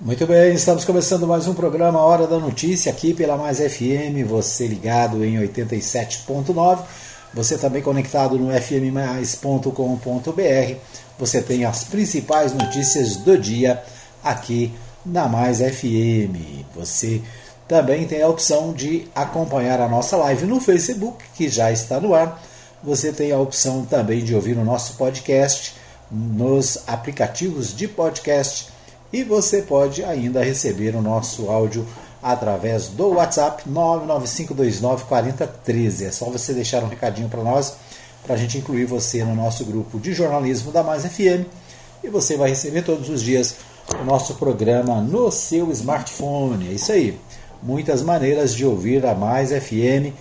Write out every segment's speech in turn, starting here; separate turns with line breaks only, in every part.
Muito bem, estamos começando mais um programa Hora da Notícia aqui pela Mais FM, você ligado em 87.9, você também conectado no fmmais.com.br. Você tem as principais notícias do dia aqui na Mais FM. Você também tem a opção de acompanhar a nossa live no Facebook, que já está no ar. Você tem a opção também de ouvir o nosso podcast nos aplicativos de podcast e você pode ainda receber o nosso áudio através do WhatsApp 995294013. É só você deixar um recadinho para nós, para a gente incluir você no nosso grupo de jornalismo da Mais FM. E você vai receber todos os dias o nosso programa no seu smartphone. É isso aí. Muitas maneiras de ouvir a Mais FM.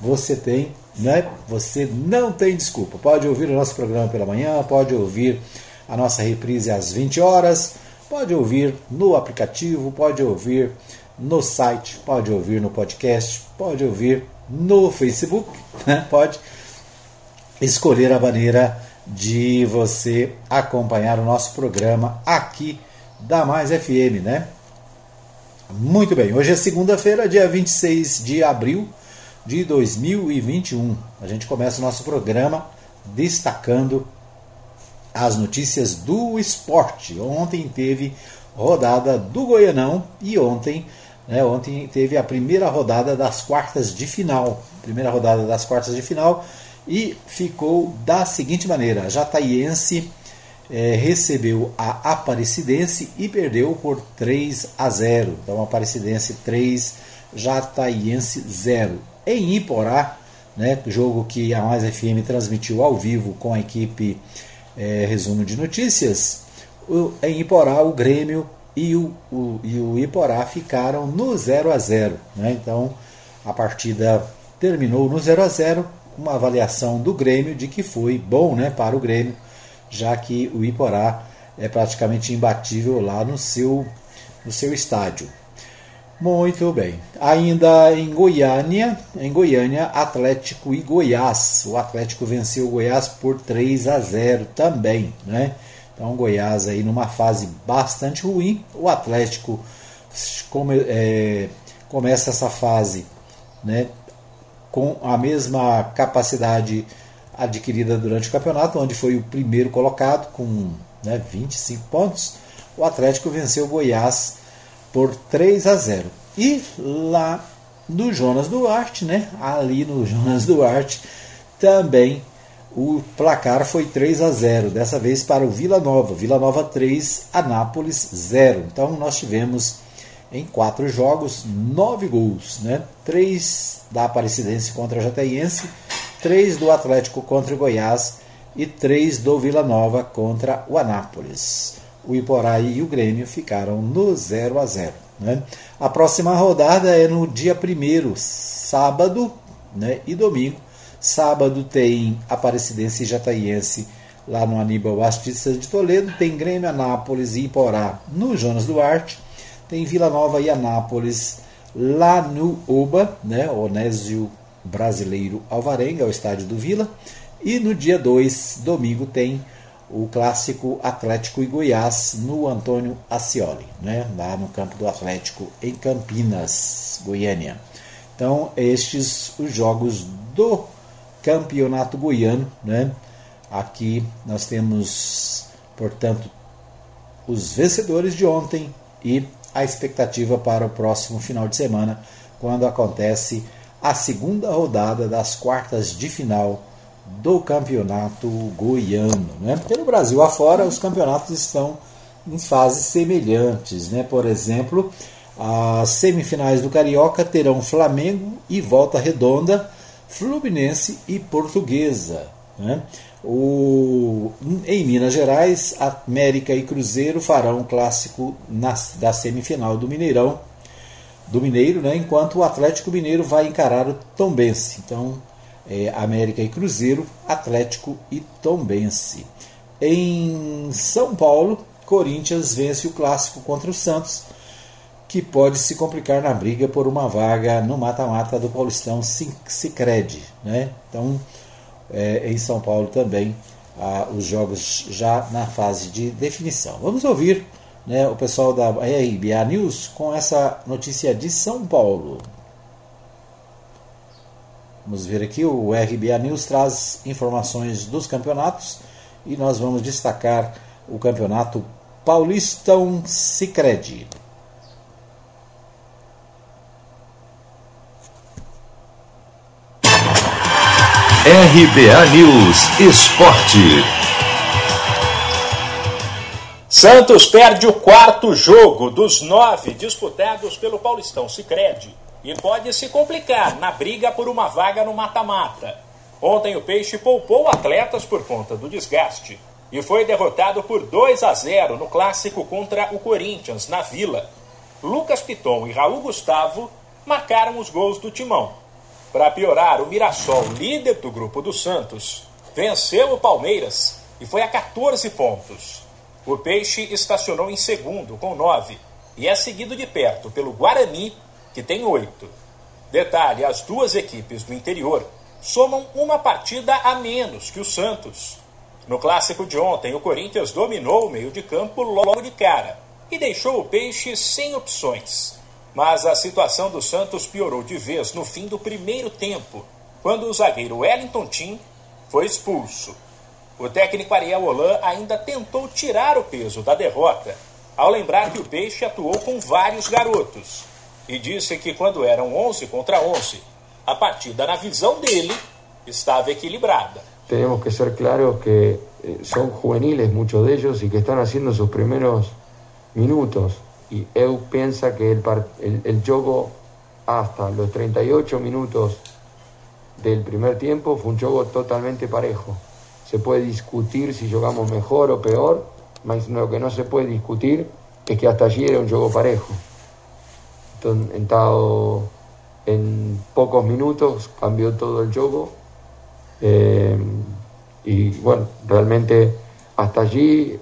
Você tem, né? Você não tem desculpa. Pode ouvir o nosso programa pela manhã, pode ouvir a nossa reprise às 20 horas Pode ouvir no aplicativo, pode ouvir no site, pode ouvir no podcast, pode ouvir no Facebook, né? pode escolher a maneira de você acompanhar o nosso programa aqui da Mais FM, né? Muito bem, hoje é segunda-feira, dia 26 de abril de 2021. A gente começa o nosso programa destacando as notícias do esporte. Ontem teve rodada do Goianão e ontem, né, ontem teve a primeira rodada das quartas de final. Primeira rodada das quartas de final e ficou da seguinte maneira: Jataiense é, recebeu a Aparecidense e perdeu por 3 a 0. Então, Aparecidense 3, Jataiense 0. Em Iporá, né, jogo que a Mais FM transmitiu ao vivo com a equipe é, resumo de notícias, o, em Iporá o Grêmio e o, o, e o Iporá ficaram no 0 a 0 né? Então a partida terminou no 0 a 0 uma avaliação do Grêmio de que foi bom né, para o Grêmio, já que o Iporá é praticamente imbatível lá no seu, no seu estádio. Muito bem. Ainda em Goiânia, em Goiânia, Atlético e Goiás. O Atlético venceu o Goiás por 3 a 0 também, né? Então, Goiás aí numa fase bastante ruim. O Atlético come, é, começa essa fase, né, com a mesma capacidade adquirida durante o campeonato, onde foi o primeiro colocado com né, 25 pontos. O Atlético venceu o Goiás por 3 a 0. E lá no Jonas Duarte, né? Ali no Jonas Duarte, também o placar foi 3 a 0, dessa vez para o Vila Nova. Vila Nova 3, Anápolis 0. Então nós tivemos em quatro jogos nove gols, né? Três da Aparecidense contra a Jataiense, três do Atlético contra o Goiás e três do Vila Nova contra o Anápolis o Iporá e o Grêmio ficaram no 0 a 0. Né? A próxima rodada é no dia 1 sábado né, e domingo. Sábado tem Aparecidense e Jataiense lá no Aníbal Bastiça de Toledo. Tem Grêmio, Anápolis e Iporá no Jonas Duarte. Tem Vila Nova e Anápolis lá no Oba, né, Onésio Brasileiro Alvarenga, o estádio do Vila. E no dia 2, domingo, tem o clássico Atlético e Goiás no Antônio Ascioli, né? lá no campo do Atlético em Campinas, Goiânia. Então, estes os jogos do Campeonato Goiano. Né? Aqui nós temos, portanto, os vencedores de ontem e a expectativa para o próximo final de semana, quando acontece a segunda rodada das quartas de final do campeonato goiano. Né? Pelo Brasil afora, os campeonatos estão em fases semelhantes. Né? Por exemplo, as semifinais do Carioca terão Flamengo e Volta Redonda, Fluminense e Portuguesa. Né? O, em Minas Gerais, América e Cruzeiro farão um clássico na, da semifinal do Mineirão, do Mineiro, né? enquanto o Atlético Mineiro vai encarar o Tombense. Então, é, América e Cruzeiro, Atlético e Tombense. Em São Paulo, Corinthians vence o clássico contra o Santos, que pode se complicar na briga por uma vaga no mata-mata do Paulistão Sicredi. Né? Então, é, em São Paulo também, ah, os jogos já na fase de definição. Vamos ouvir né, o pessoal da RBA News com essa notícia de São Paulo. Vamos ver aqui, o RBA News traz informações dos campeonatos e nós vamos destacar o campeonato Paulistão Sicredi.
RBA News Esporte.
Santos perde o quarto jogo dos nove disputados pelo Paulistão Sicredi e pode se complicar na briga por uma vaga no mata-mata. Ontem o Peixe poupou atletas por conta do desgaste e foi derrotado por 2 a 0 no clássico contra o Corinthians na Vila. Lucas Piton e Raul Gustavo marcaram os gols do Timão. Para piorar, o Mirassol, líder do grupo do Santos, venceu o Palmeiras e foi a 14 pontos. O Peixe estacionou em segundo, com 9, e é seguido de perto pelo Guarani, que tem 8. Detalhe: as duas equipes do interior somam uma partida a menos que o Santos. No clássico de ontem, o Corinthians dominou o meio de campo logo de cara e deixou o Peixe sem opções. Mas a situação do Santos piorou de vez no fim do primeiro tempo, quando o zagueiro Wellington Tim foi expulso. O técnico Ariel Holan ainda tentou tirar o peso da derrota, ao lembrar que o Peixe atuou com vários garotos, e disse que quando eram 11 contra 11, a partida, na visão dele, estava equilibrada.
Temos que ser claros que eh, são juveniles muitos deles e que estão fazendo seus primeiros minutos y Eu piensa que el, el, el juego hasta los 38 minutos del primer tiempo fue un juego totalmente parejo. Se puede discutir si jugamos mejor o peor, mas lo que no se puede discutir es que hasta allí era un juego parejo. Entonces, en pocos minutos cambió todo el juego eh, y bueno, realmente hasta allí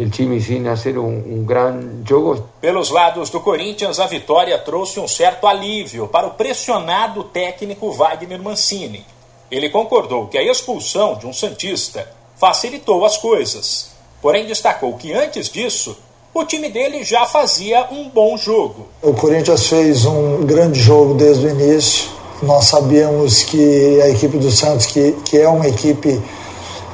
o time sem ser um, um grande jogo.
Pelos lados do Corinthians, a vitória trouxe um certo alívio para o pressionado técnico Wagner Mancini. Ele concordou que a expulsão de um Santista facilitou as coisas, porém destacou que antes disso o time dele já fazia um bom jogo.
O Corinthians fez um grande jogo desde o início. Nós sabíamos que a equipe do Santos, que, que é uma equipe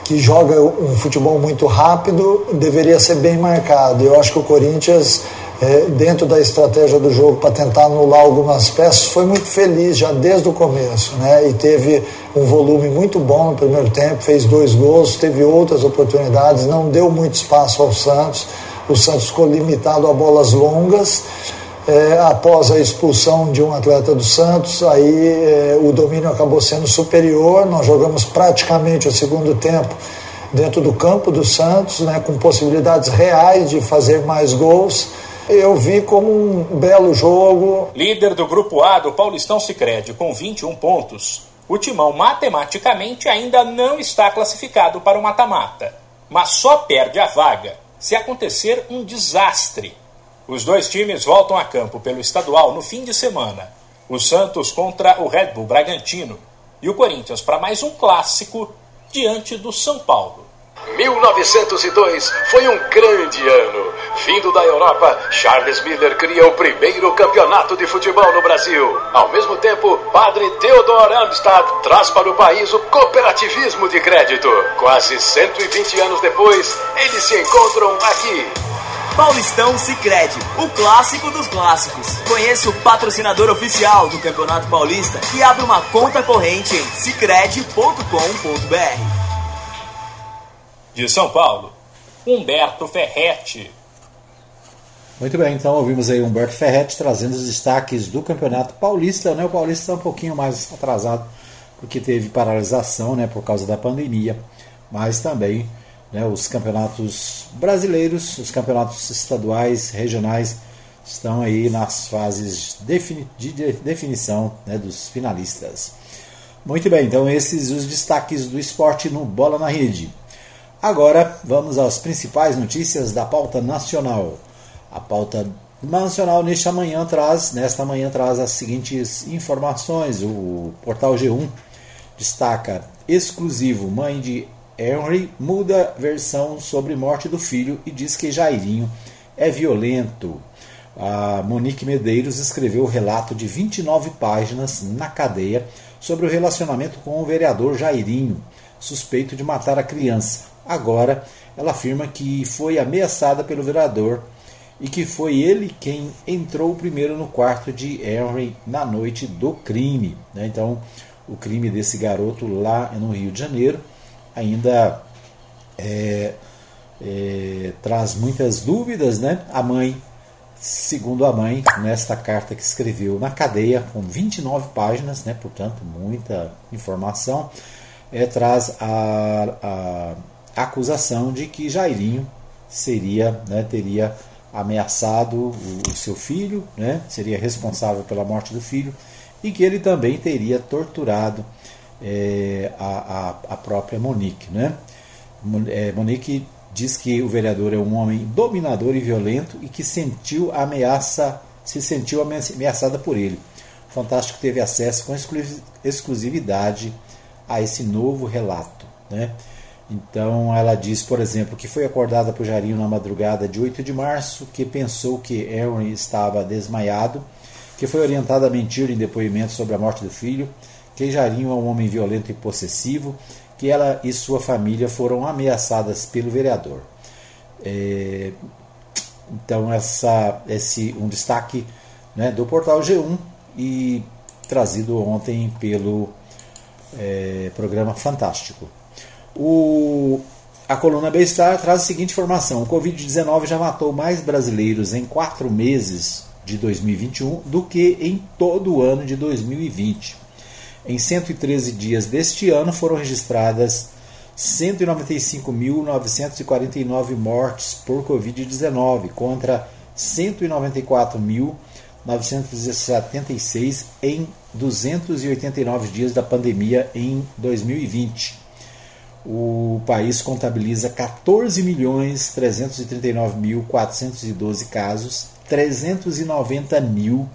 que joga um futebol muito rápido, deveria ser bem marcado. Eu acho que o Corinthians, é, dentro da estratégia do jogo para tentar anular algumas peças, foi muito feliz já desde o começo, né? E teve um volume muito bom no primeiro tempo, fez dois gols, teve outras oportunidades, não deu muito espaço ao Santos. O Santos ficou limitado a bolas longas. É, após a expulsão de um atleta do Santos, aí é, o domínio acabou sendo superior. Nós jogamos praticamente o segundo tempo dentro do campo do Santos, né, com possibilidades reais de fazer mais gols. Eu vi como um belo jogo.
Líder do grupo A do Paulistão Sicredi com 21 pontos. O Timão matematicamente ainda não está classificado para o mata-mata, mas só perde a vaga se acontecer um desastre os dois times voltam a campo pelo estadual no fim de semana. O Santos contra o Red Bull Bragantino e o Corinthians para mais um clássico diante do São Paulo.
1902 foi um grande ano. Vindo da Europa, Charles Miller cria o primeiro campeonato de futebol no Brasil. Ao mesmo tempo, padre Theodor Amstad traz para o país o cooperativismo de crédito. Quase 120 anos depois, eles se encontram aqui
Paulistão Sicredi, o clássico dos clássicos. Conheça o patrocinador oficial do Campeonato Paulista e abre uma conta corrente em sicredi.com.br.
De São Paulo, Humberto Ferretti.
Muito bem, então ouvimos aí Humberto Ferretti trazendo os destaques do Campeonato Paulista. Né? O Paulista está um pouquinho mais atrasado porque teve paralisação né, por causa da pandemia, mas também né, os campeonatos brasileiros, os campeonatos estaduais, regionais, estão aí nas fases de definição né, dos finalistas. Muito bem, então esses os destaques do esporte no Bola na Rede. Agora vamos às principais notícias da pauta nacional. A pauta nacional nesta manhã traz, nesta manhã traz as seguintes informações. O portal G1 destaca exclusivo mãe de Henry muda versão sobre morte do filho e diz que Jairinho é violento. A Monique Medeiros escreveu o relato de 29 páginas na cadeia sobre o relacionamento com o vereador Jairinho, suspeito de matar a criança. Agora, ela afirma que foi ameaçada pelo vereador e que foi ele quem entrou primeiro no quarto de Henry na noite do crime. Né? Então, o crime desse garoto lá no Rio de Janeiro ainda é, é, traz muitas dúvidas. Né? A mãe, segundo a mãe, nesta carta que escreveu na cadeia, com 29 páginas, né? portanto, muita informação, é, traz a, a acusação de que Jairinho seria, né, teria ameaçado o, o seu filho, né, seria responsável pela morte do filho, e que ele também teria torturado é, a, a, a, própria Monique. Né? É, Monique diz que o vereador é um homem dominador e violento e que sentiu ameaça, se sentiu ameaçada por ele. Fantástico teve acesso com exclusividade a esse novo relato. Né? Então ela diz, por exemplo, que foi acordada por Jarinho na madrugada de 8 de março, que pensou que Aaron estava desmaiado, que foi orientada a mentir em depoimento sobre a morte do filho, que Jarinho é um homem violento e possessivo, que ela e sua família foram ameaçadas pelo vereador. É, então essa esse um destaque né, do portal G1 e trazido ontem pelo é, programa Fantástico. O, a coluna Bem-Estar traz a seguinte informação: o Covid-19 já matou mais brasileiros em quatro meses de 2021 do que em todo o ano de 2020. Em 113 dias deste ano foram registradas 195.949 mortes por Covid-19 contra 194.976 em 289 dias da pandemia em 2020 o país contabiliza 14 milhões 339 mil 412 casos, 390 mil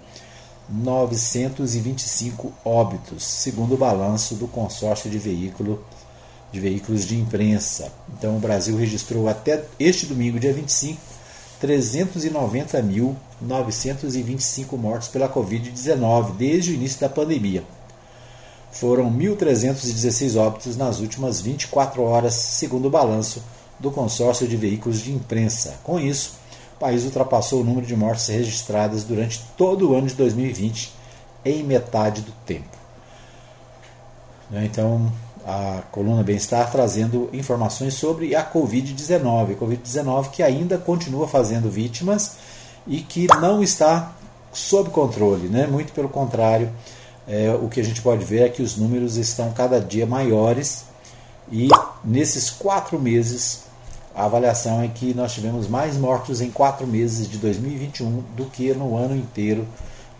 925 óbitos, segundo o balanço do consórcio de veículo de veículos de imprensa. Então o Brasil registrou até este domingo, dia 25, 390.925 mortes pela Covid-19 desde o início da pandemia foram 1.316 óbitos nas últimas 24 horas, segundo o balanço do consórcio de veículos de imprensa. Com isso, o país ultrapassou o número de mortes registradas durante todo o ano de 2020 em metade do tempo. Né, então, a coluna Bem-Estar trazendo informações sobre a Covid-19. Covid-19 que ainda continua fazendo vítimas e que não está sob controle, né? muito pelo contrário é, o que a gente pode ver é que os números estão cada dia maiores e nesses quatro meses a avaliação é que nós tivemos mais mortos em quatro meses de 2021 do que no ano inteiro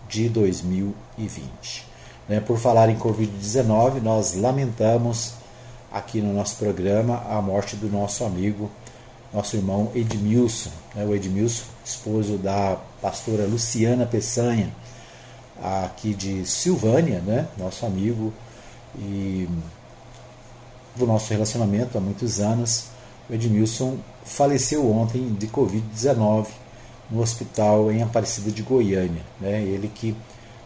de 2020. Né, por falar em Covid-19, nós lamentamos aqui no nosso programa a morte do nosso amigo, nosso irmão Edmilson, né, o Edmilson, esposo da pastora Luciana Peçanha aqui de Silvânia, né? nosso amigo e do nosso relacionamento há muitos anos. O Edmilson faleceu ontem de Covid-19 no hospital em Aparecida de Goiânia. Né? Ele que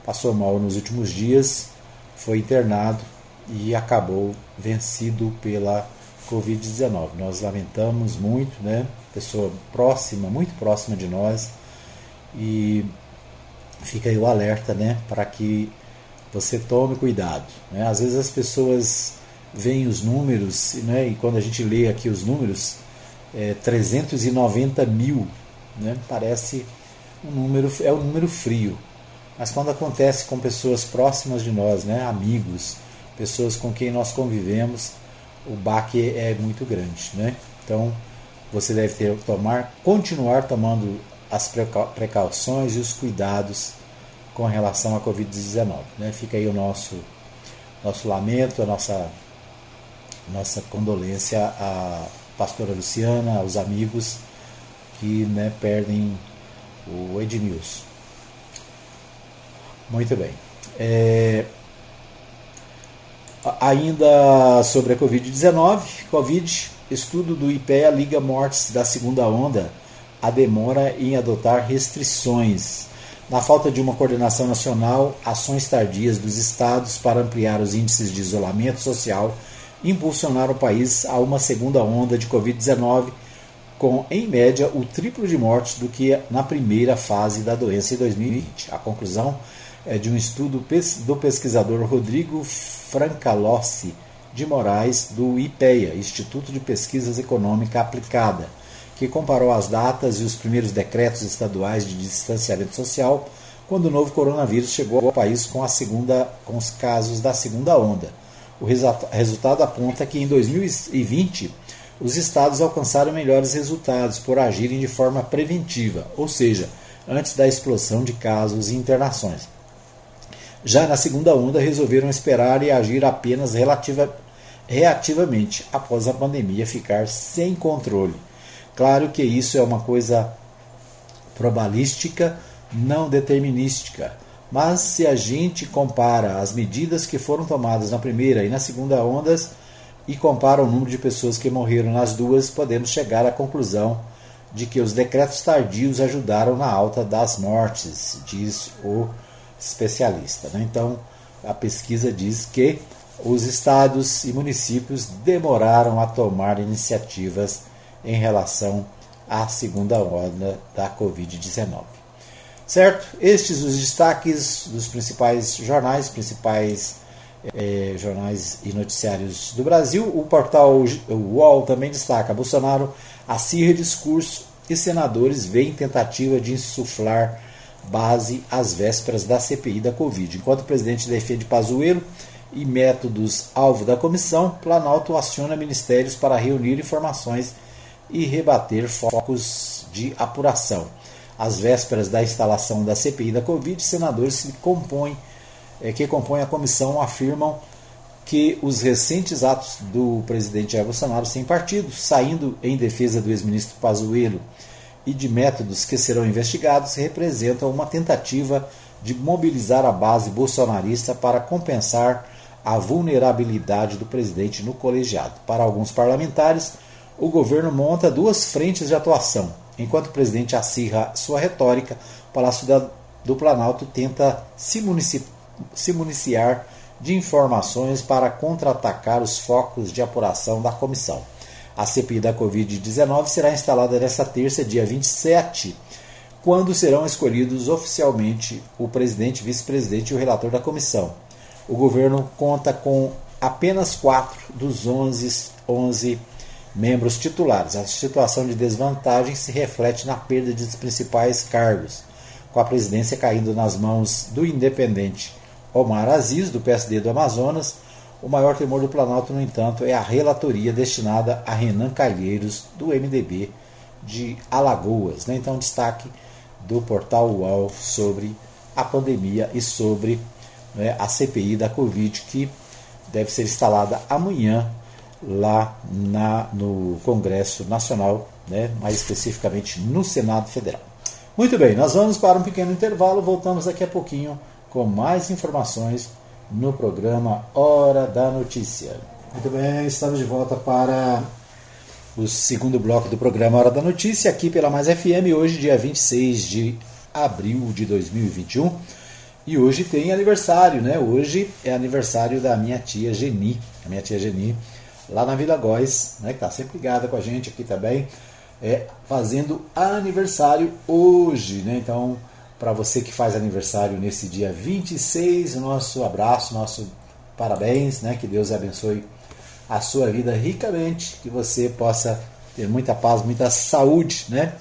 passou mal nos últimos dias, foi internado e acabou vencido pela Covid-19. Nós lamentamos muito, né? pessoa próxima, muito próxima de nós, e fica aí o alerta, né, para que você tome cuidado. Né? Às vezes as pessoas veem os números, né, e quando a gente lê aqui os números, é, 390 mil, né, parece um número, é um número frio. Mas quando acontece com pessoas próximas de nós, né, amigos, pessoas com quem nós convivemos, o baque é muito grande. Né? Então você deve ter, tomar, continuar tomando as precauções e os cuidados com relação à Covid-19. Né? Fica aí o nosso, nosso lamento, a nossa, nossa condolência à pastora Luciana, aos amigos que né, perdem o Edmilson. Muito bem. É, ainda sobre a Covid-19, Covid, estudo do IPEA liga mortes da segunda onda a demora em adotar restrições. Na falta de uma coordenação nacional, ações tardias dos estados para ampliar os índices de isolamento social impulsionaram o país a uma segunda onda de Covid-19, com, em média, o triplo de mortes do que na primeira fase da doença em 2020. A conclusão é de um estudo do pesquisador Rodrigo Francalossi de Moraes, do IPEA, Instituto de Pesquisas Econômica Aplicada, que comparou as datas e os primeiros decretos estaduais de distanciamento social quando o novo coronavírus chegou ao país com, a segunda, com os casos da segunda onda. O resultado aponta que em 2020 os estados alcançaram melhores resultados por agirem de forma preventiva, ou seja, antes da explosão de casos e internações. Já na segunda onda, resolveram esperar e agir apenas relativa, reativamente, após a pandemia ficar sem controle. Claro que isso é uma coisa probabilística, não determinística. Mas se a gente compara as medidas que foram tomadas na primeira e na segunda ondas e compara o número de pessoas que morreram nas duas, podemos chegar à conclusão de que os decretos tardios ajudaram na alta das mortes, diz o especialista. Né? Então, a pesquisa diz que os estados e municípios demoraram a tomar iniciativas em relação à segunda onda da Covid-19. Certo? Estes os destaques dos principais jornais, principais eh, jornais e noticiários do Brasil. O portal UOL também destaca: Bolsonaro acirra discurso e senadores veem tentativa de insuflar base às vésperas da CPI da Covid. Enquanto o presidente defende Pazuello e métodos alvo da comissão, Planalto aciona ministérios para reunir informações e rebater focos de apuração. Às vésperas da instalação da CPI da Covid, senadores que compõem, é, que compõem a comissão afirmam que os recentes atos do presidente Jair Bolsonaro sem partido, saindo em defesa do ex-ministro Pazuello e de métodos que serão investigados representam uma tentativa de mobilizar a base bolsonarista para compensar a vulnerabilidade do presidente no colegiado. Para alguns parlamentares, o governo monta duas frentes de atuação. Enquanto o presidente acirra sua retórica, o Palácio do Planalto tenta se, munici se municiar de informações para contra-atacar os focos de apuração da comissão. A CPI da Covid-19 será instalada nesta terça, dia 27, quando serão escolhidos oficialmente o presidente, vice-presidente e o relator da comissão. O governo conta com apenas quatro dos 11, 11 membros titulares. A situação de desvantagem se reflete na perda de principais cargos, com a presidência caindo nas mãos do independente Omar Aziz, do PSD do Amazonas, o maior temor do Planalto, no entanto, é a relatoria destinada a Renan Calheiros, do MDB de Alagoas. Né? Então, destaque do portal UOL sobre a pandemia e sobre né, a CPI da Covid, que deve ser instalada amanhã lá na, no Congresso Nacional, né, mais especificamente no Senado Federal. Muito bem, nós vamos para um pequeno intervalo, voltamos daqui a pouquinho com mais informações no programa Hora da Notícia. Muito bem, estamos de volta para o segundo bloco do programa Hora da Notícia, aqui pela Mais FM, hoje, dia 26 de abril de 2021. E hoje tem aniversário, né? Hoje é aniversário da minha tia Geni, a minha tia Geni, lá na Vila Góis, né? Que está sempre ligada com a gente aqui também, é, fazendo aniversário hoje, né? Então, para você que faz aniversário nesse dia 26, nosso abraço, nosso parabéns, né? Que Deus abençoe a sua vida ricamente, que você possa ter muita paz, muita saúde, né?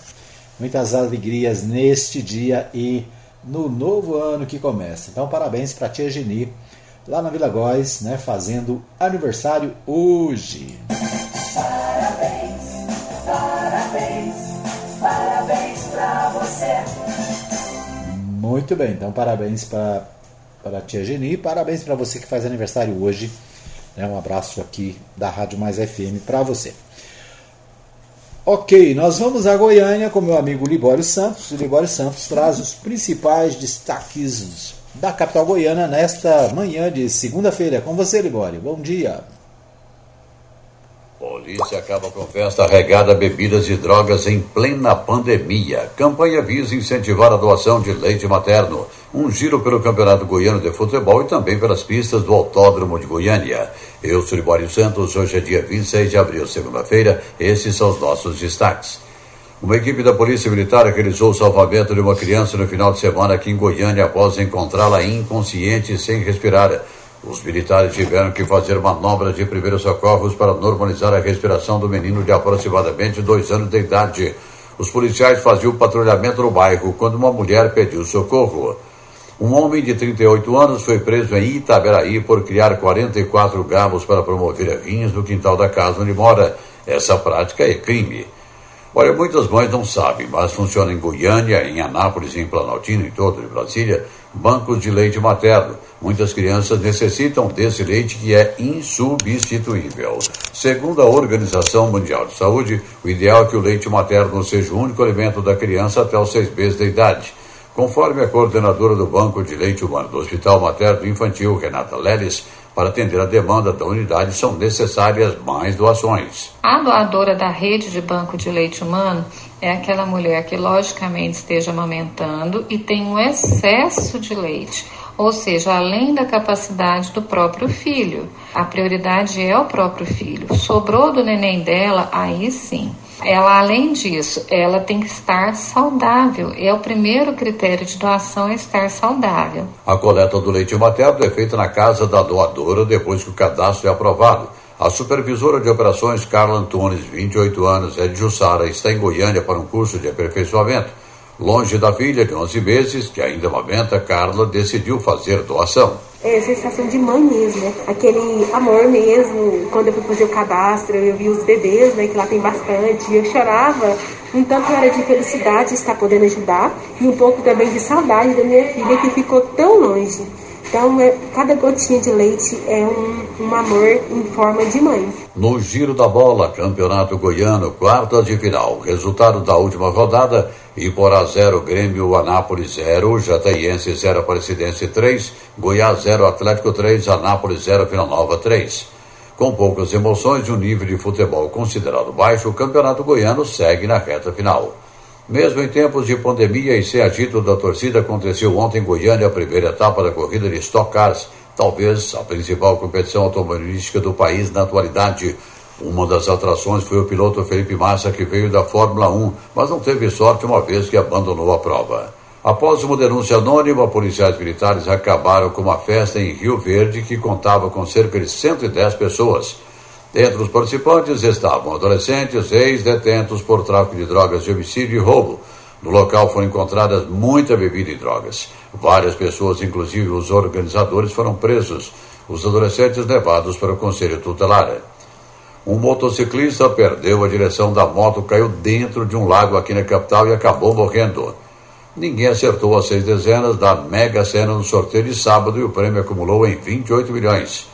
Muitas alegrias neste dia e no novo ano que começa. Então, parabéns para a tia Geni, lá na Vila Góis, né? Fazendo aniversário hoje. Parabéns, parabéns, parabéns para você. Muito bem, então parabéns para a tia Geni, parabéns para você que faz aniversário hoje. Né? Um abraço aqui da Rádio Mais FM para você. Ok, nós vamos a Goiânia com meu amigo Libório Santos. O Libório Santos traz os principais destaques da capital goiana nesta manhã de segunda-feira. Com você, Libório. Bom dia.
Polícia acaba com festa regada a bebidas e drogas em plena pandemia. Campanha visa incentivar a doação de leite materno. Um giro pelo Campeonato Goiano de Futebol e também pelas pistas do Autódromo de Goiânia. Eu sou Libório Santos, hoje é dia 26 de abril, segunda-feira. Esses são os nossos destaques. Uma equipe da Polícia Militar realizou o salvamento de uma criança no final de semana aqui em Goiânia após encontrá-la inconsciente e sem respirar. Os militares tiveram que fazer manobras de primeiros socorros para normalizar a respiração do menino de aproximadamente dois anos de idade. Os policiais faziam patrulhamento no bairro quando uma mulher pediu socorro. Um homem de 38 anos foi preso em Itaberaí por criar 44 gabos para promover vinhos no quintal da casa onde mora. Essa prática é crime. Olha, muitas mães não sabem, mas funciona em Goiânia, em Anápolis, em Planaltino, em todo de Brasília, bancos de leite materno. Muitas crianças necessitam desse leite que é insubstituível. Segundo a Organização Mundial de Saúde, o ideal é que o leite materno seja o único alimento da criança até os seis meses de idade. Conforme a coordenadora do Banco de Leite Humano do Hospital Materno Infantil, Renata Leles, para atender a demanda da unidade são necessárias mais doações.
A doadora da rede de banco de leite humano é aquela mulher que logicamente esteja amamentando e tem um excesso de leite, ou seja, além da capacidade do próprio filho. A prioridade é o próprio filho. Sobrou do neném dela, aí sim. Ela, além disso, ela tem que estar saudável. É o primeiro critério de doação é estar saudável.
A coleta do leite materno é feita na casa da doadora depois que o cadastro é aprovado. A supervisora de operações Carla Antunes, 28 anos, é de Jussara, está em Goiânia para um curso de aperfeiçoamento. Longe da filha de 11 meses, que ainda amamenta, Carla decidiu fazer doação
é, sensação de mãe mesmo, né? Aquele amor mesmo. Quando eu fui fazer o cadastro, eu vi os bebês, né? Que lá tem bastante. Eu chorava. Um tanto era de felicidade estar podendo ajudar e um pouco também de saudade da minha filha que ficou tão longe. Então, é, cada gotinha de leite é um, um amor em forma de mãe.
No giro da bola, Campeonato Goiano, quartas de final. Resultado da última rodada: Iporá 0, Grêmio Anápolis 0, Jataiense 0, Aparecidense 3, Goiás 0, Atlético 3, Anápolis 0, Vila Nova 3. Com poucas emoções e um nível de futebol considerado baixo, o Campeonato Goiano segue na reta final. Mesmo em tempos de pandemia e sem agito da torcida, aconteceu ontem em Goiânia a primeira etapa da corrida de Stock Cars, talvez a principal competição automobilística do país na atualidade. Uma das atrações foi o piloto Felipe Massa, que veio da Fórmula 1, mas não teve sorte uma vez que abandonou a prova. Após uma denúncia anônima, policiais militares acabaram com uma festa em Rio Verde que contava com cerca de 110 pessoas. Entre os participantes estavam adolescentes, ex-detentos por tráfico de drogas de homicídio e roubo. No local foram encontradas muita bebida e drogas. Várias pessoas, inclusive os organizadores, foram presos. Os adolescentes levados para o conselho tutelar. Um motociclista perdeu a direção da moto, caiu dentro de um lago aqui na capital e acabou morrendo. Ninguém acertou as seis dezenas da Mega Sena no sorteio de sábado e o prêmio acumulou em 28 milhões.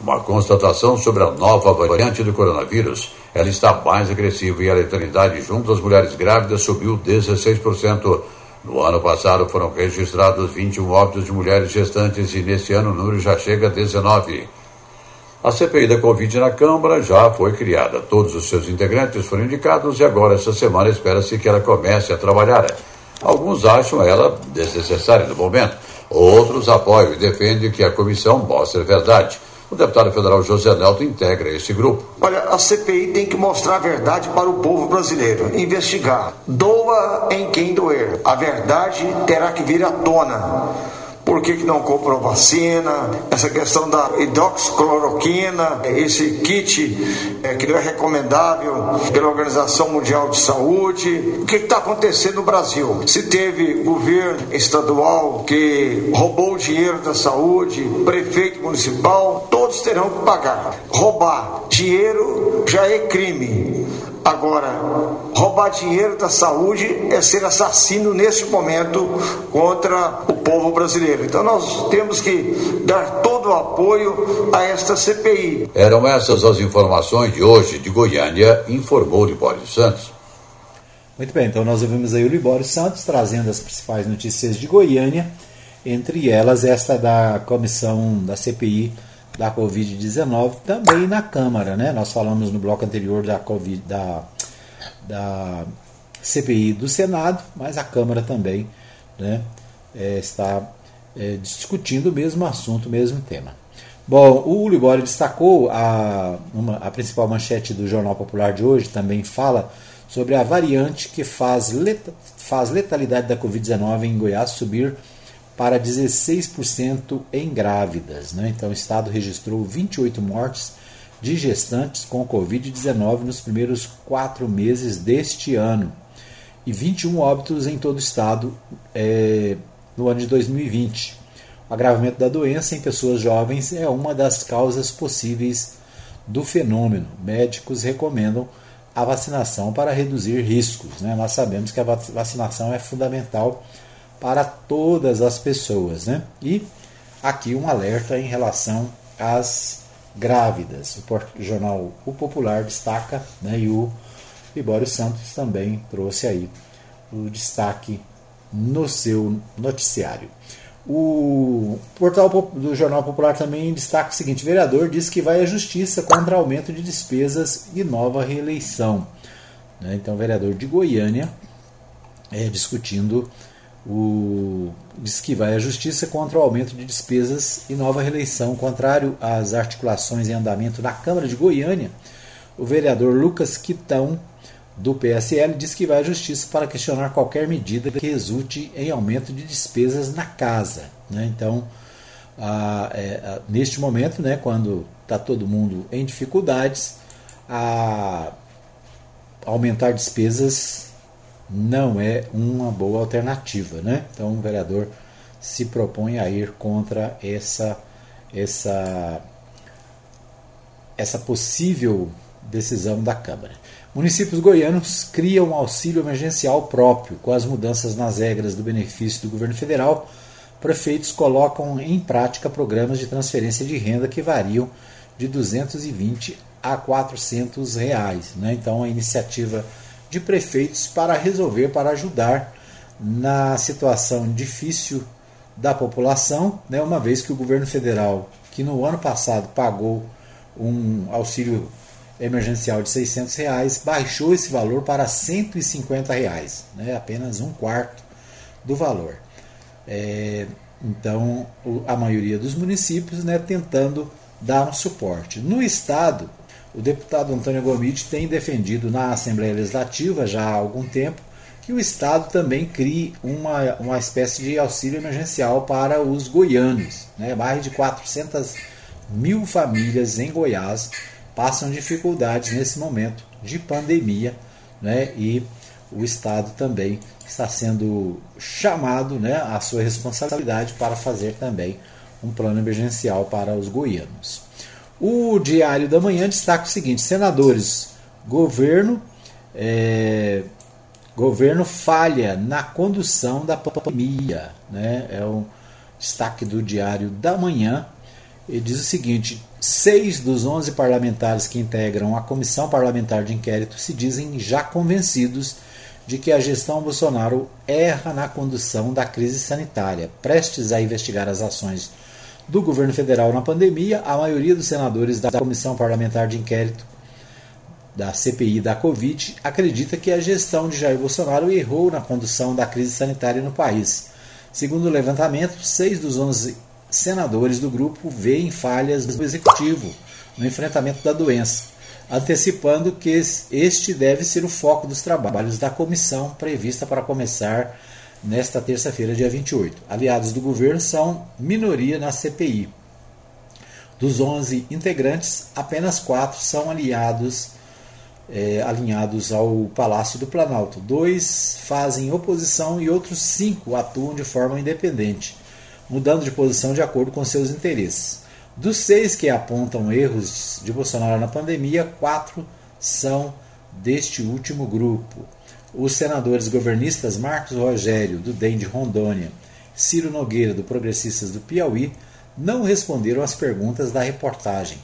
Uma constatação sobre a nova variante do coronavírus. Ela está mais agressiva e a letalidade junto às mulheres grávidas subiu 16%. No ano passado foram registrados 21 óbitos de mulheres gestantes e neste ano o número já chega a 19. A CPI da Covid na Câmara já foi criada. Todos os seus integrantes foram indicados e agora, essa semana, espera-se que ela comece a trabalhar. Alguns acham ela desnecessária no momento. Outros apoiam e defendem que a comissão mostre a verdade. O deputado federal José Nelto integra esse grupo.
Olha, a CPI tem que mostrar a verdade para o povo brasileiro, investigar. Doa em quem doer. A verdade terá que vir à tona por que, que não comprou vacina, essa questão da hidroxicloroquina, esse kit é, que não é recomendável pela Organização Mundial de Saúde. O que está acontecendo no Brasil? Se teve governo estadual que roubou o dinheiro da saúde, prefeito municipal, todos terão que pagar. Roubar dinheiro já é crime. Agora, roubar dinheiro da saúde é ser assassino nesse momento contra o povo brasileiro. Então nós temos que dar todo o apoio a esta CPI.
Eram essas as informações de hoje de Goiânia, informou Libório Santos.
Muito bem, então nós ouvimos aí o Libório Santos trazendo as principais notícias de Goiânia, entre elas esta da comissão da CPI da Covid-19 também na Câmara. Né? Nós falamos no bloco anterior da, COVID, da, da CPI do Senado, mas a Câmara também né, é, está é, discutindo o mesmo assunto, o mesmo tema. Bom, o Libório destacou a, uma, a principal manchete do Jornal Popular de hoje, também fala sobre a variante que faz, leta, faz letalidade da Covid-19 em Goiás subir para 16% em grávidas. Né? Então, o estado registrou 28 mortes de gestantes com Covid-19 nos primeiros quatro meses deste ano e 21 óbitos em todo o estado é, no ano de 2020. O agravamento da doença em pessoas jovens é uma das causas possíveis do fenômeno. Médicos recomendam a vacinação para reduzir riscos. Né? Nós sabemos que a vacinação é fundamental para todas as pessoas. Né? E aqui um alerta em relação às grávidas. O jornal O Popular destaca, né, e o Libório Santos também trouxe aí o destaque no seu noticiário. O portal do Jornal Popular também destaca o seguinte: vereador diz que vai à justiça contra aumento de despesas e nova reeleição. Né? Então, o vereador de Goiânia é, discutindo o, diz que vai à justiça contra o aumento de despesas e nova reeleição. Contrário às articulações em andamento na Câmara de Goiânia, o vereador Lucas Quitão, do PSL, diz que vai à justiça para questionar qualquer medida que resulte em aumento de despesas na casa. Né? Então, a, é, a, neste momento, né, quando está todo mundo em dificuldades, a, aumentar despesas não é uma boa alternativa. Né? Então o vereador se propõe a ir contra essa, essa, essa possível decisão da Câmara. Municípios goianos criam um auxílio emergencial próprio. Com as mudanças nas regras do benefício do governo federal, prefeitos colocam em prática programas de transferência de renda que variam de 220 a 400 reais. Né? Então, a iniciativa de prefeitos para resolver, para ajudar na situação difícil da população, né, uma vez que o governo federal, que no ano passado pagou um auxílio emergencial de 600 reais, baixou esse valor para 150 reais, né, apenas um quarto do valor. É, então, a maioria dos municípios né, tentando dar um suporte. No estado, o deputado Antônio Gomide tem defendido na Assembleia Legislativa já há algum tempo que o Estado também crie uma, uma espécie de auxílio emergencial para os goianos. Né? Mais de 400 mil famílias em Goiás passam dificuldades nesse momento de pandemia né? e o Estado também está sendo chamado né, à sua responsabilidade para fazer também um plano emergencial para os goianos. O Diário da Manhã destaca o seguinte: senadores, governo, é, governo falha na condução da pandemia. Né? É o destaque do Diário da Manhã. Ele diz o seguinte: seis dos onze parlamentares que integram a comissão parlamentar de inquérito se dizem já convencidos de que a gestão Bolsonaro erra na condução da crise sanitária, prestes a investigar as ações do governo federal na pandemia, a maioria dos senadores da Comissão Parlamentar de Inquérito da CPI da Covid acredita que a gestão de Jair Bolsonaro errou na condução da crise sanitária no país. Segundo o levantamento, seis dos onze senadores do grupo veem falhas do executivo no enfrentamento da doença, antecipando que este deve ser o foco dos trabalhos da comissão prevista para começar nesta terça-feira, dia 28. Aliados do governo são minoria na CPI. Dos 11 integrantes, apenas quatro são aliados, é, alinhados ao Palácio do Planalto. Dois fazem oposição e outros cinco atuam de forma independente, mudando de posição de acordo com seus interesses. Dos seis que apontam erros de Bolsonaro na pandemia, quatro são deste último grupo os senadores governistas Marcos Rogério, do DEM de Rondônia, Ciro Nogueira, do Progressistas do Piauí, não responderam às perguntas da reportagem.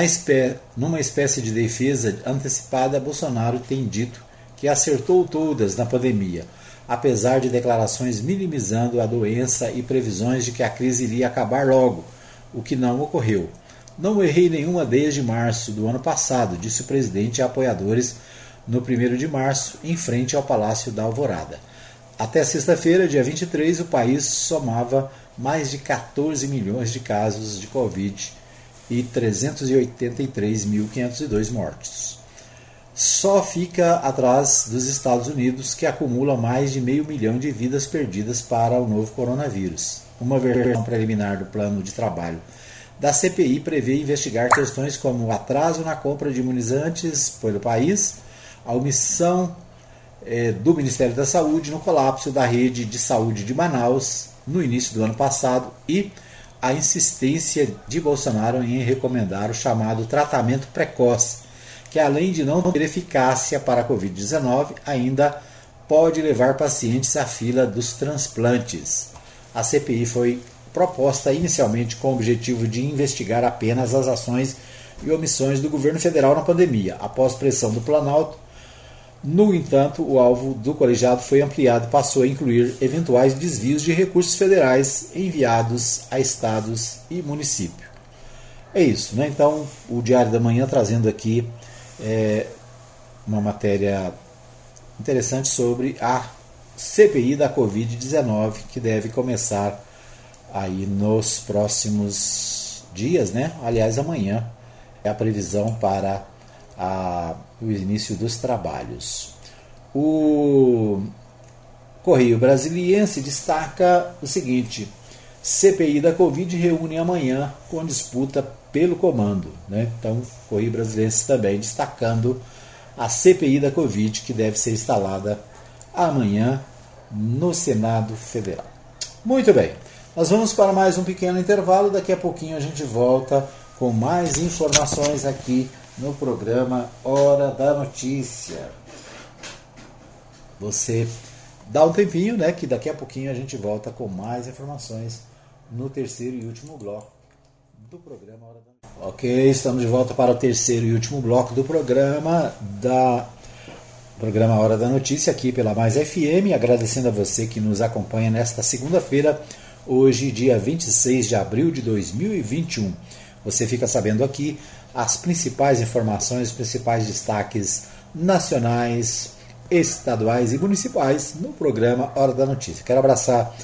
Espé numa espécie de defesa antecipada, Bolsonaro tem dito que acertou todas na pandemia, apesar de declarações minimizando a doença e previsões de que a crise iria acabar logo, o que não ocorreu. Não errei nenhuma desde março do ano passado, disse o presidente a apoiadores no 1 de março, em frente ao Palácio da Alvorada. Até sexta-feira, dia 23, o país somava mais de 14 milhões de casos de Covid e 383.502 mortos. Só fica atrás dos Estados Unidos, que acumula mais de meio milhão de vidas perdidas para o novo coronavírus. Uma versão preliminar do plano de trabalho da CPI prevê investigar questões como o atraso na compra de imunizantes pelo país, a omissão eh, do Ministério da Saúde no colapso da rede de saúde de Manaus no início do ano passado e a insistência de Bolsonaro em recomendar o chamado tratamento precoce, que além de não ter eficácia para a Covid-19, ainda pode levar pacientes à fila dos transplantes. A CPI foi proposta inicialmente com o objetivo de investigar apenas as ações e omissões do governo federal na pandemia. Após pressão do Planalto, no entanto, o alvo do colegiado foi ampliado e passou a incluir eventuais desvios de recursos federais enviados a estados e municípios. É isso, né? Então, o Diário da Manhã trazendo aqui é, uma matéria interessante sobre a CPI da Covid-19 que deve começar aí nos próximos dias, né? Aliás, amanhã é a previsão para a, o início dos trabalhos. O Correio Brasiliense destaca o seguinte: CPI da Covid reúne amanhã com disputa pelo comando. Né? Então, Correio Brasiliense também destacando a CPI da Covid que deve ser instalada amanhã no Senado Federal. Muito bem, nós vamos para mais um pequeno intervalo. Daqui a pouquinho a gente volta com mais informações aqui no programa Hora da Notícia. Você dá um tempinho, né? Que daqui a pouquinho a gente volta com mais informações no terceiro e último bloco do programa Hora da Notícia. Ok, estamos de volta para o terceiro e último bloco do programa da programa Hora da Notícia aqui pela Mais FM, agradecendo a você que nos acompanha nesta segunda-feira, hoje, dia 26 de abril de 2021. Você fica sabendo aqui as principais informações, os principais destaques nacionais, estaduais e municipais no programa Hora da Notícia. Quero abraçar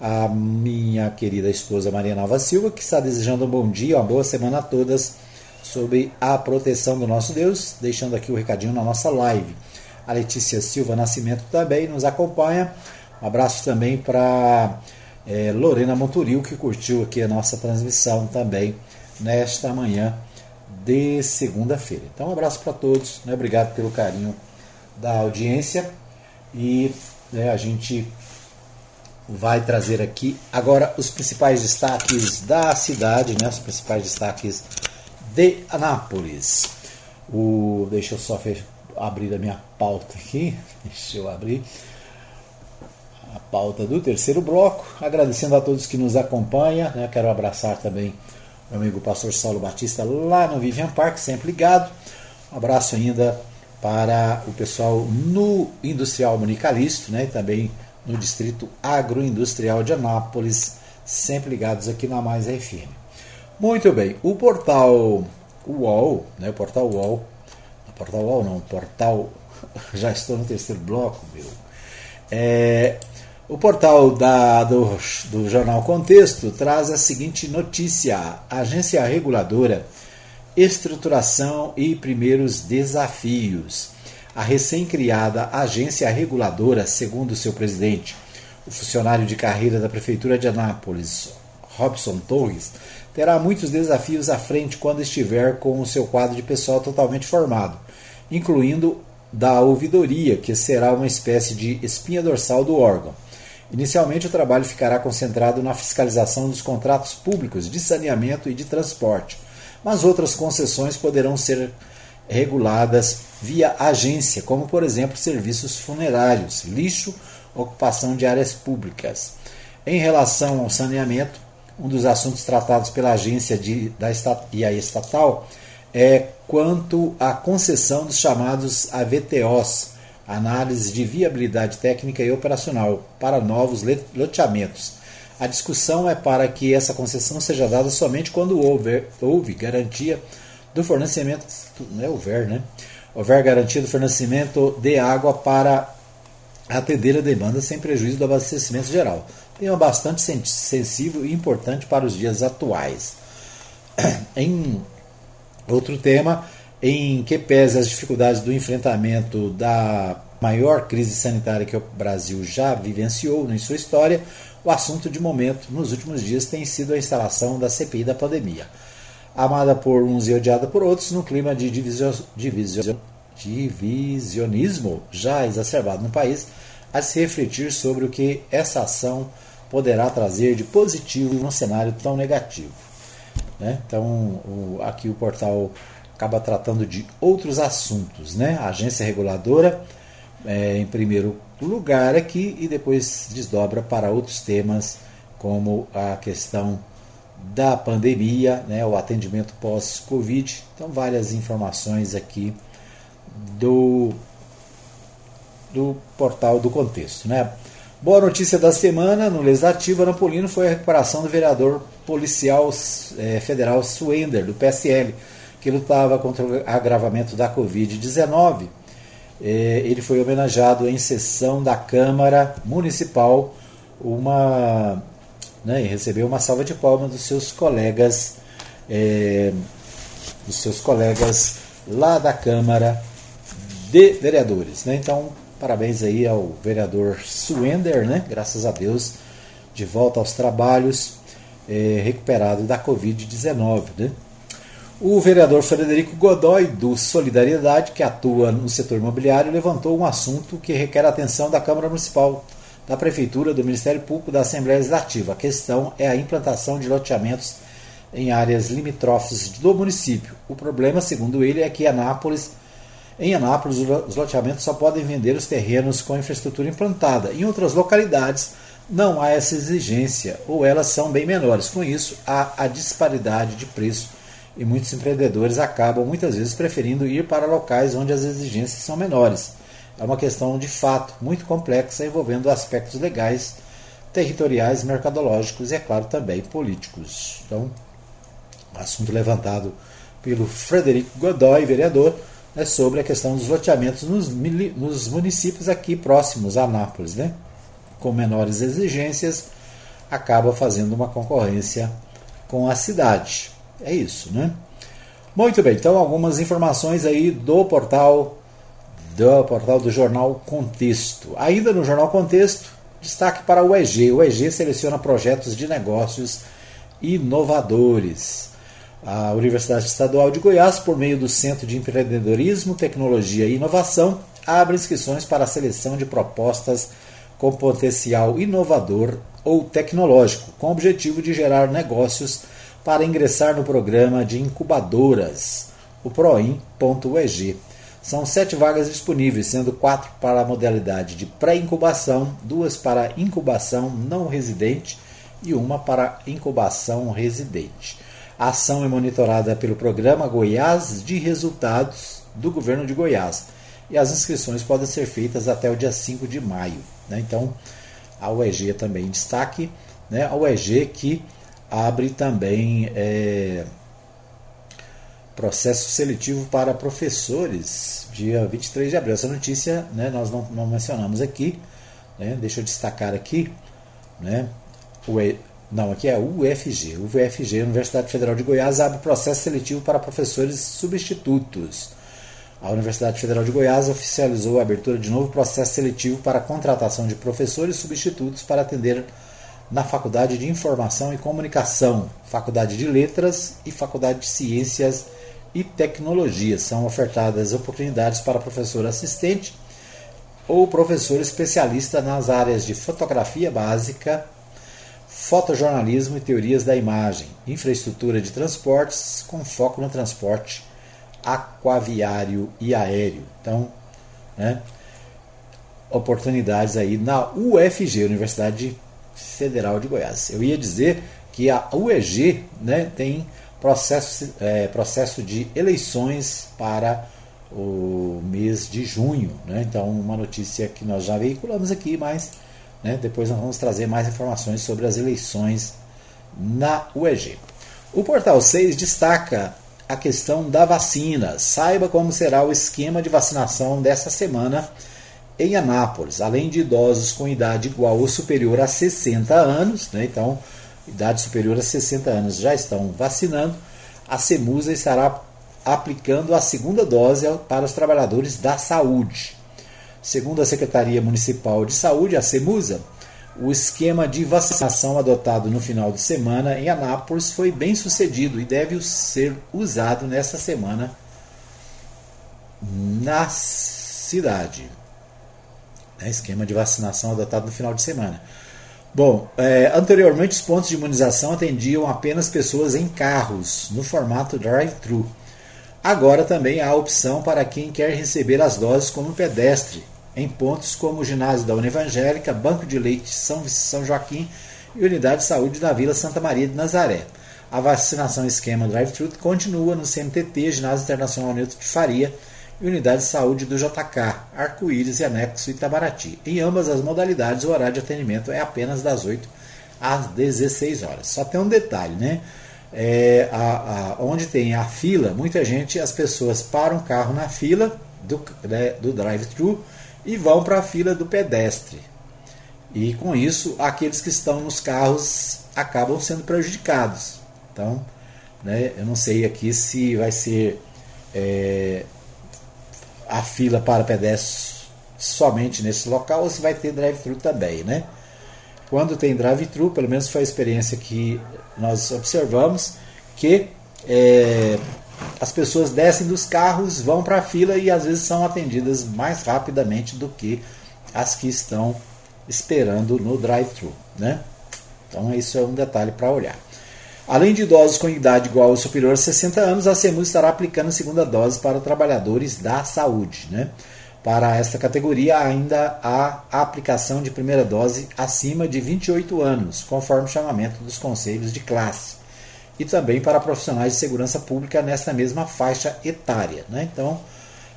a minha querida esposa Maria Nova Silva, que está desejando um bom dia, uma boa semana a todas sobre a proteção do nosso Deus, deixando aqui o recadinho na nossa live. A Letícia Silva Nascimento também nos acompanha. Um abraço também para é, Lorena Monturil, que curtiu aqui a nossa transmissão também nesta manhã de segunda-feira. Então, um abraço para todos, né? obrigado pelo carinho da audiência e né, a gente vai trazer aqui agora os principais destaques da cidade, né, os principais destaques de Anápolis. O, deixa eu só abrir a minha pauta aqui, deixa eu abrir a pauta do terceiro bloco, agradecendo a todos que nos acompanham, né, quero abraçar também meu amigo pastor Saulo Batista, lá no Vivian Park, sempre ligado. Um abraço ainda para o pessoal no Industrial Municalisto, né, e também no Distrito Agroindustrial de Anápolis, sempre ligados aqui na Mais FM. Muito bem, o portal UOL, né, o portal UOL, o portal UOL não, portal, já estou no terceiro bloco, meu, é, o portal da, do, do jornal Contexto traz a seguinte notícia: Agência Reguladora, Estruturação e Primeiros Desafios. A recém-criada Agência Reguladora, segundo seu presidente, o funcionário de carreira da Prefeitura de Anápolis, Robson Torres, terá muitos desafios à frente quando estiver com o seu quadro de pessoal totalmente formado, incluindo da ouvidoria, que será uma espécie de espinha dorsal do órgão. Inicialmente, o trabalho ficará concentrado na fiscalização dos contratos públicos de saneamento e de transporte, mas outras concessões poderão ser reguladas via agência, como, por exemplo, serviços funerários, lixo, ocupação de áreas públicas. Em relação ao saneamento, um dos assuntos tratados pela agência de, da, e a estatal é quanto à concessão dos chamados AVTOs, análise de viabilidade técnica e operacional para novos loteamentos. A discussão é para que essa concessão seja dada somente quando houver, houve garantia do fornecimento, não é houver, né? Houver garantia do fornecimento de água para atender a demanda sem prejuízo do abastecimento geral. Tema bastante sensível e importante para os dias atuais. Em outro tema, em que pese as dificuldades do enfrentamento da maior crise sanitária que o Brasil já vivenciou em sua história, o assunto de momento nos últimos dias tem sido a instalação da CPI da pandemia. Amada por uns e odiada por outros, no clima de divisio, divisio, divisionismo já exacerbado no país, a se refletir sobre o que essa ação poderá trazer de positivo num cenário tão negativo. Né? Então, o, aqui o portal acaba tratando de outros assuntos. Né? A agência reguladora, é, em primeiro lugar aqui, e depois desdobra para outros temas, como a questão da pandemia, né, o atendimento pós-Covid. Então, várias informações aqui do, do portal do contexto. Né? Boa notícia da semana no Legislativo Anapolino foi a recuperação do vereador policial é, federal Suender, do PSL, que lutava contra o agravamento da Covid-19. É, ele foi homenageado em sessão da Câmara Municipal, uma, né, e recebeu uma salva de palmas dos seus colegas, é, dos seus colegas lá da Câmara de Vereadores. Né? Então, Parabéns aí ao vereador Suender, né? Graças a Deus, de volta aos trabalhos, é, recuperado da Covid-19, né? O vereador Frederico Godoy, do Solidariedade, que atua no setor imobiliário, levantou um assunto que requer a atenção da Câmara Municipal, da Prefeitura, do Ministério Público da Assembleia Legislativa. A questão é a implantação de loteamentos em áreas limítrofes do município. O problema, segundo ele, é que Anápolis em Anápolis, os loteamentos só podem vender os terrenos com infraestrutura implantada. Em outras localidades, não há essa exigência, ou elas são bem menores. Com isso, há a disparidade de preço e muitos empreendedores acabam muitas vezes preferindo ir para locais onde as exigências são menores. É uma questão de fato muito complexa envolvendo aspectos legais, territoriais, mercadológicos e, é claro, também políticos. Então, assunto levantado pelo Frederico Godoy, vereador né, sobre a questão dos loteamentos nos, nos municípios aqui próximos a Anápolis, né? com menores exigências, acaba fazendo uma concorrência com a cidade. É isso, né? Muito bem, então algumas informações aí do portal do portal do jornal Contexto. Ainda no jornal Contexto, destaque para o EG. O EG seleciona projetos de negócios inovadores. A Universidade Estadual de Goiás, por meio do Centro de Empreendedorismo, Tecnologia e Inovação, abre inscrições para a seleção de propostas com potencial inovador ou tecnológico, com o objetivo de gerar negócios para ingressar no programa de incubadoras, o proin.eg. São sete vagas disponíveis, sendo quatro para a modalidade de pré-incubação, duas para incubação não residente e uma para incubação residente. A ação é monitorada pelo Programa Goiás de Resultados do Governo de Goiás e as inscrições podem ser feitas até o dia 5 de maio. Né? Então, a UEG também destaque, né? a UEG que abre também é, processo seletivo para professores, dia 23 de abril. Essa notícia né, nós não, não mencionamos aqui, né? deixa eu destacar aqui. Né? O, não, aqui é UFG. UFG, Universidade Federal de Goiás, abre processo seletivo para professores substitutos. A Universidade Federal de Goiás oficializou a abertura de novo processo seletivo para contratação de professores substitutos para atender na Faculdade de Informação e Comunicação, Faculdade de Letras e Faculdade de Ciências e Tecnologia. São ofertadas oportunidades para professor assistente ou professor especialista nas áreas de fotografia básica, fotojornalismo e teorias da imagem, infraestrutura de transportes com foco no transporte aquaviário e aéreo. Então, né, oportunidades aí na UFG, Universidade Federal de Goiás. Eu ia dizer que a UEG né, tem processo, é, processo de eleições para o mês de junho. Né? Então, uma notícia que nós já veiculamos aqui, mas Né? Depois nós vamos trazer mais informações sobre as eleições na UEG. O Portal 6 destaca a questão da vacina. Saiba como será o esquema de vacinação dessa semana em Anápolis. Além de idosos com idade igual ou superior a 60 anos, né? então, idade superior a 60 anos já estão vacinando, a CEMUSA estará aplicando a segunda dose para os trabalhadores da saúde. Segundo a Secretaria Municipal de Saúde, a CEMUSA, o esquema de vacinação adotado no final de semana em Anápolis foi bem sucedido e deve ser usado nesta semana na cidade. É esquema de vacinação adotado no final de semana. Bom, é, anteriormente os pontos de imunização atendiam apenas pessoas em carros, no formato drive-thru. Agora também há opção para quem quer receber as doses como pedestre, em pontos como o ginásio da Univangélica, Banco de Leite São, São Joaquim e Unidade de Saúde da Vila Santa Maria de Nazaré. A vacinação esquema drive-thru continua no CMTT, Ginásio Internacional Neutro de Faria e Unidade de Saúde do JK, Arco-Íris e Anexo Itabaraty. Em ambas as modalidades, o horário de atendimento é apenas das 8 às 16 horas. Só tem um detalhe, né? É, a, a, onde tem a fila, muita gente, as pessoas param o carro na fila do, né, do drive-thru e vão para a fila do pedestre. E com isso, aqueles que estão nos carros acabam sendo prejudicados. Então, né, eu não sei aqui se vai ser é, a fila para pedestres somente nesse local ou se vai ter drive-thru também, né? Quando tem drive-thru, pelo menos foi a experiência que nós observamos, que é, as pessoas descem dos carros, vão para a fila e às vezes são atendidas mais rapidamente do que as que estão esperando no drive-thru. Né? Então, isso é um detalhe para olhar. Além de idosos com idade igual ou superior a 60 anos, a CEMU estará aplicando segunda dose para trabalhadores da saúde. Né? Para esta categoria, ainda há aplicação de primeira dose acima de 28 anos, conforme o chamamento dos conselhos de classe e também para profissionais de segurança pública nessa mesma faixa etária. Né? Então,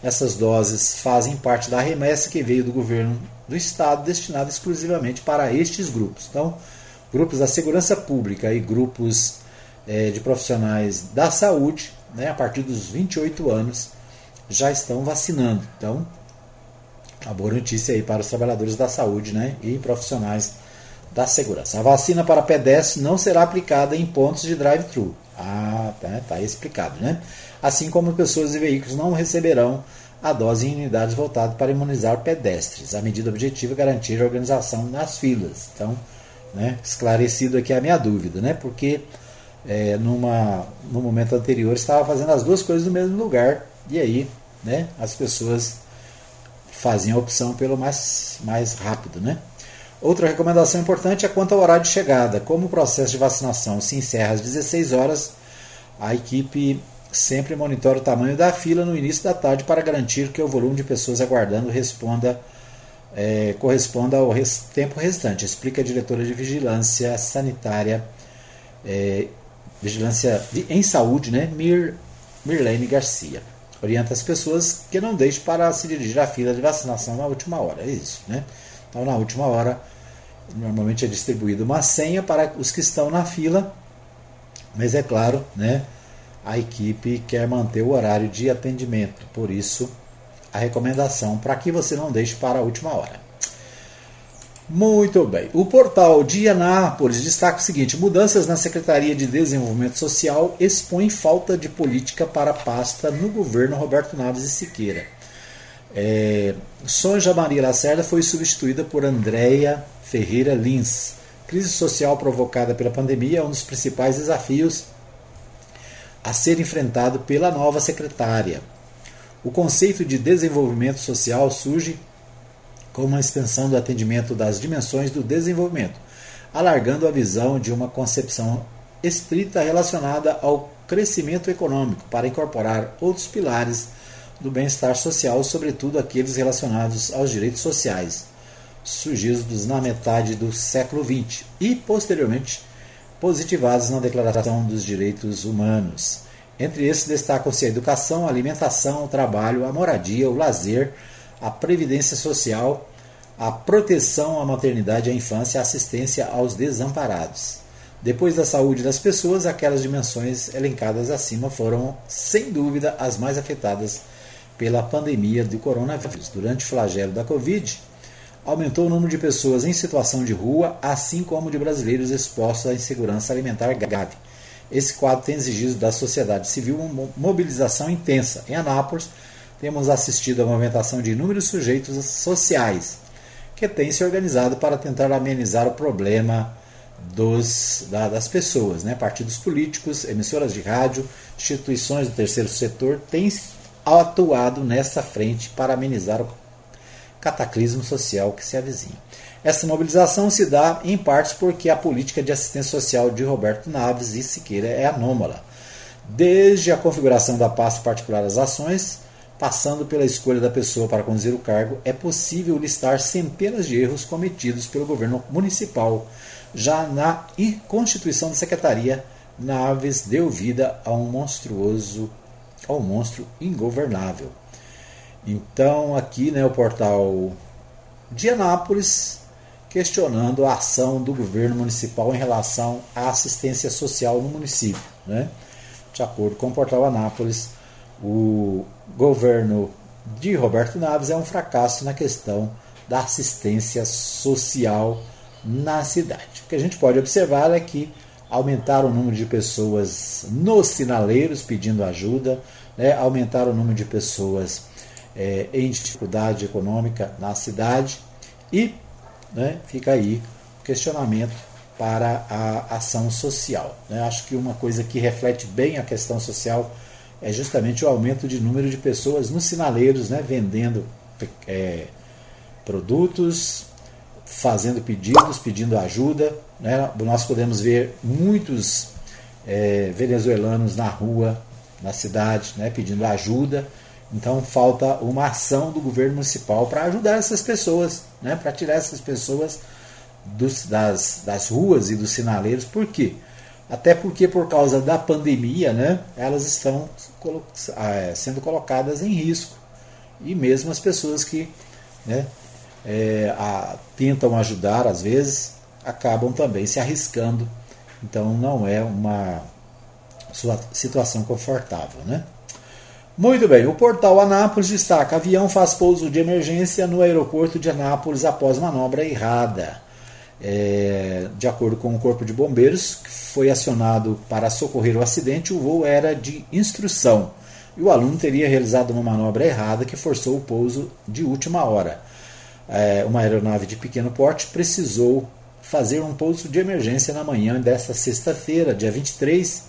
essas doses fazem parte da remessa que veio do governo do estado destinada exclusivamente para estes grupos. Então, grupos da segurança pública e grupos é, de profissionais da saúde, né, a partir dos 28 anos, já estão vacinando. Então, a boa notícia aí para os trabalhadores da saúde né, e profissionais da segurança. A vacina para pedestres não será aplicada em pontos de drive-thru. Ah, tá, tá explicado, né? Assim como pessoas e veículos não receberão a dose em unidades voltadas para imunizar pedestres. A medida objetiva é garantir a organização nas filas. Então, né, esclarecido aqui a minha dúvida, né? Porque é, numa, no momento anterior estava fazendo as duas coisas no mesmo lugar e aí, né, as pessoas faziam a opção pelo mais, mais rápido, né? Outra recomendação importante é quanto ao horário de chegada. Como o processo de vacinação se encerra às 16 horas, a equipe sempre monitora o tamanho da fila no início da tarde para garantir que o volume de pessoas aguardando responda, é, corresponda ao res, tempo restante, explica a diretora de Vigilância Sanitária, é, Vigilância em Saúde, né, Mir, Mirlene Garcia. Orienta as pessoas que não deixem para se dirigir à fila de vacinação na última hora. É isso, né? Então, na última hora, normalmente é distribuída uma senha para os que estão na fila, mas é claro, né, a equipe quer manter o horário de atendimento, por isso a recomendação para que você não deixe para a última hora. Muito bem. O portal de Anápolis destaca o seguinte: mudanças na Secretaria de Desenvolvimento Social expõem falta de política para a pasta no governo Roberto Naves e Siqueira. É, Sonja Maria Lacerda foi substituída por Andréia Ferreira Lins. Crise social provocada pela pandemia é um dos principais desafios a ser enfrentado pela nova secretária. O conceito de desenvolvimento social surge como uma expansão do atendimento das dimensões do desenvolvimento, alargando a visão de uma concepção estrita relacionada ao crescimento econômico para incorporar outros pilares do bem-estar social, sobretudo aqueles relacionados aos direitos sociais, surgidos na metade do século XX e, posteriormente, positivados na Declaração dos Direitos Humanos. Entre esses destacam-se a educação, a alimentação, o trabalho, a moradia, o lazer, a previdência social, a proteção à maternidade e à infância e a assistência aos desamparados. Depois da saúde das pessoas, aquelas dimensões elencadas acima foram, sem dúvida, as mais afetadas pela pandemia do coronavírus. Durante o flagelo da Covid, aumentou o número de pessoas em situação de rua, assim como de brasileiros expostos à insegurança alimentar grave. Esse quadro tem exigido da sociedade civil uma mobilização intensa. Em Anápolis, temos assistido à movimentação de inúmeros sujeitos sociais que têm se organizado para tentar amenizar o problema dos, da, das pessoas. Né? Partidos políticos, emissoras de rádio, instituições do terceiro setor têm atuado nessa frente para amenizar o cataclismo social que se avizinha. Essa mobilização se dá em parte porque a política de assistência social de Roberto Naves e Siqueira é anômala. Desde a configuração da pasta particular das ações, passando pela escolha da pessoa para conduzir o cargo, é possível listar centenas de erros cometidos pelo governo municipal. Já na constituição da secretaria, Naves deu vida a um monstruoso, a um monstro ingovernável. Então, aqui né, o portal de Anápolis questionando a ação do governo municipal em relação à assistência social no município. Né? De acordo com o portal Anápolis, o governo de Roberto Naves é um fracasso na questão da assistência social na cidade. O que a gente pode observar é que aumentaram o número de pessoas nos sinaleiros pedindo ajuda, né? aumentaram o número de pessoas é, em dificuldade econômica na cidade e né, fica aí o questionamento para a ação social. Né? Acho que uma coisa que reflete bem a questão social é justamente o aumento de número de pessoas nos sinaleiros, né, vendendo é, produtos, fazendo pedidos, pedindo ajuda. Né? Nós podemos ver muitos é, venezuelanos na rua, na cidade, né, pedindo ajuda. Então falta uma ação do governo municipal para ajudar essas pessoas, né, para tirar essas pessoas dos, das, das ruas e dos sinaleiros. Por quê? Até porque por causa da pandemia, né, elas estão ah, sendo colocadas em risco. E mesmo as pessoas que né, é, a, tentam ajudar, às vezes, acabam também se arriscando. Então não é uma situação confortável. Né? Muito bem, o portal Anápolis destaca: avião faz pouso de emergência no aeroporto de Anápolis após manobra errada. É, de acordo com o Corpo de Bombeiros, que foi acionado para socorrer o acidente, o voo era de instrução. E o aluno teria realizado uma manobra errada que forçou o pouso de última hora. É, uma aeronave de pequeno porte precisou fazer um pouso de emergência na manhã desta sexta-feira, dia 23,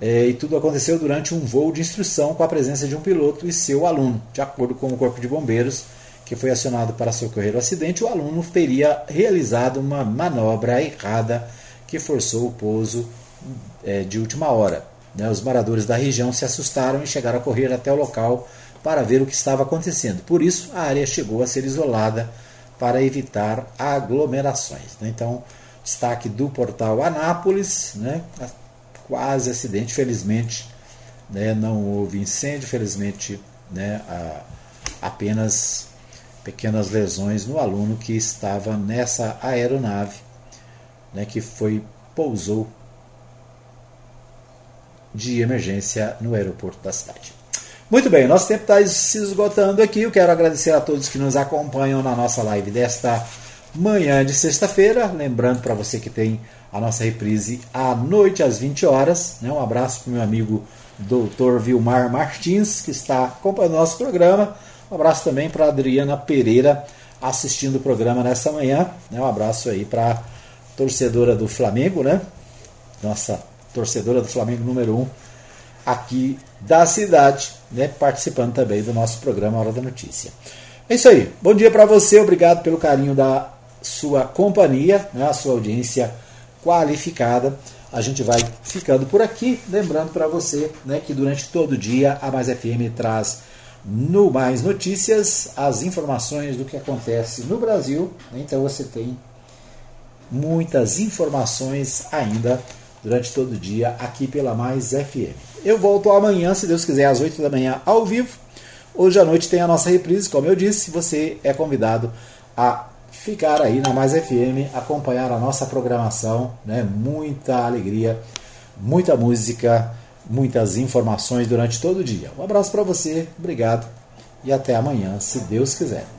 é, e tudo aconteceu durante um voo de instrução com a presença de um piloto e seu aluno, de acordo com o Corpo de Bombeiros que foi acionado para socorrer o acidente, o aluno teria realizado uma manobra errada que forçou o pouso é, de última hora. Né? Os moradores da região se assustaram e chegaram a correr até o local para ver o que estava acontecendo. Por isso, a área chegou a ser isolada para evitar aglomerações. Né? Então, destaque do portal Anápolis, né? quase acidente, felizmente né? não houve incêndio, felizmente né? A, apenas pequenas lesões no aluno que estava nessa aeronave né, que foi pousou de emergência no aeroporto da cidade. Muito bem, nosso tempo está se esgotando aqui. Eu quero agradecer a todos que nos acompanham na nossa live desta manhã de sexta-feira. Lembrando para você que tem a nossa reprise à noite, às 20 horas. Né? Um abraço para o meu amigo Dr. Vilmar Martins, que está acompanhando o nosso programa. Um abraço também para Adriana Pereira assistindo o programa nessa manhã. Né? Um abraço aí para torcedora do Flamengo, né? Nossa torcedora do Flamengo número 1 um, aqui da cidade, né? Participando também do nosso programa Hora da Notícia. É isso aí. Bom dia para você. Obrigado pelo carinho da sua companhia, né? a sua audiência qualificada. A gente vai ficando por aqui, lembrando para você né, que durante todo o dia a Mais FM traz no Mais Notícias, as informações do que acontece no Brasil. Então você tem muitas informações ainda durante todo o dia aqui pela Mais FM. Eu volto amanhã, se Deus quiser, às 8 da manhã ao vivo. Hoje à noite tem a nossa reprise, como eu disse, você é convidado a ficar aí na Mais FM, acompanhar a nossa programação, né? Muita alegria, muita música, muitas informações durante todo o dia. Um abraço para você, obrigado e até amanhã, se Deus quiser.